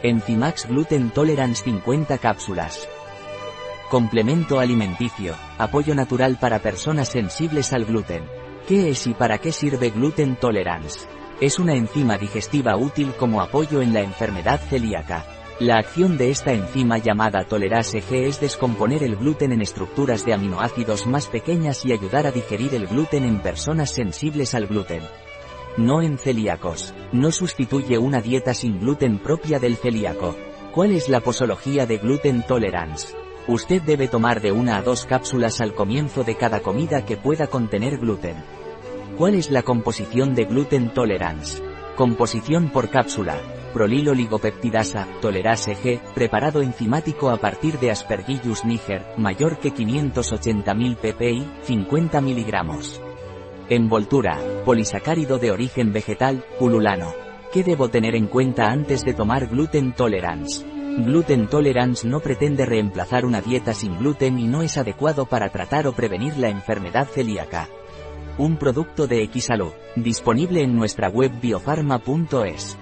Enzimax Gluten Tolerance 50 cápsulas. Complemento alimenticio, apoyo natural para personas sensibles al gluten. ¿Qué es y para qué sirve Gluten Tolerance? Es una enzima digestiva útil como apoyo en la enfermedad celíaca. La acción de esta enzima llamada tolerase G es descomponer el gluten en estructuras de aminoácidos más pequeñas y ayudar a digerir el gluten en personas sensibles al gluten. No en celíacos. No sustituye una dieta sin gluten propia del celíaco. ¿Cuál es la posología de gluten tolerance? Usted debe tomar de una a dos cápsulas al comienzo de cada comida que pueda contener gluten. ¿Cuál es la composición de gluten tolerance? Composición por cápsula. Prolilo ligopeptidasa, tolerase G, preparado enzimático a partir de Aspergillus niger, mayor que 580.000 ppi, 50 miligramos. Envoltura, polisacárido de origen vegetal, pululano. ¿Qué debo tener en cuenta antes de tomar gluten tolerance? Gluten Tolerance no pretende reemplazar una dieta sin gluten y no es adecuado para tratar o prevenir la enfermedad celíaca. Un producto de Xsalud, disponible en nuestra web biofarma.es.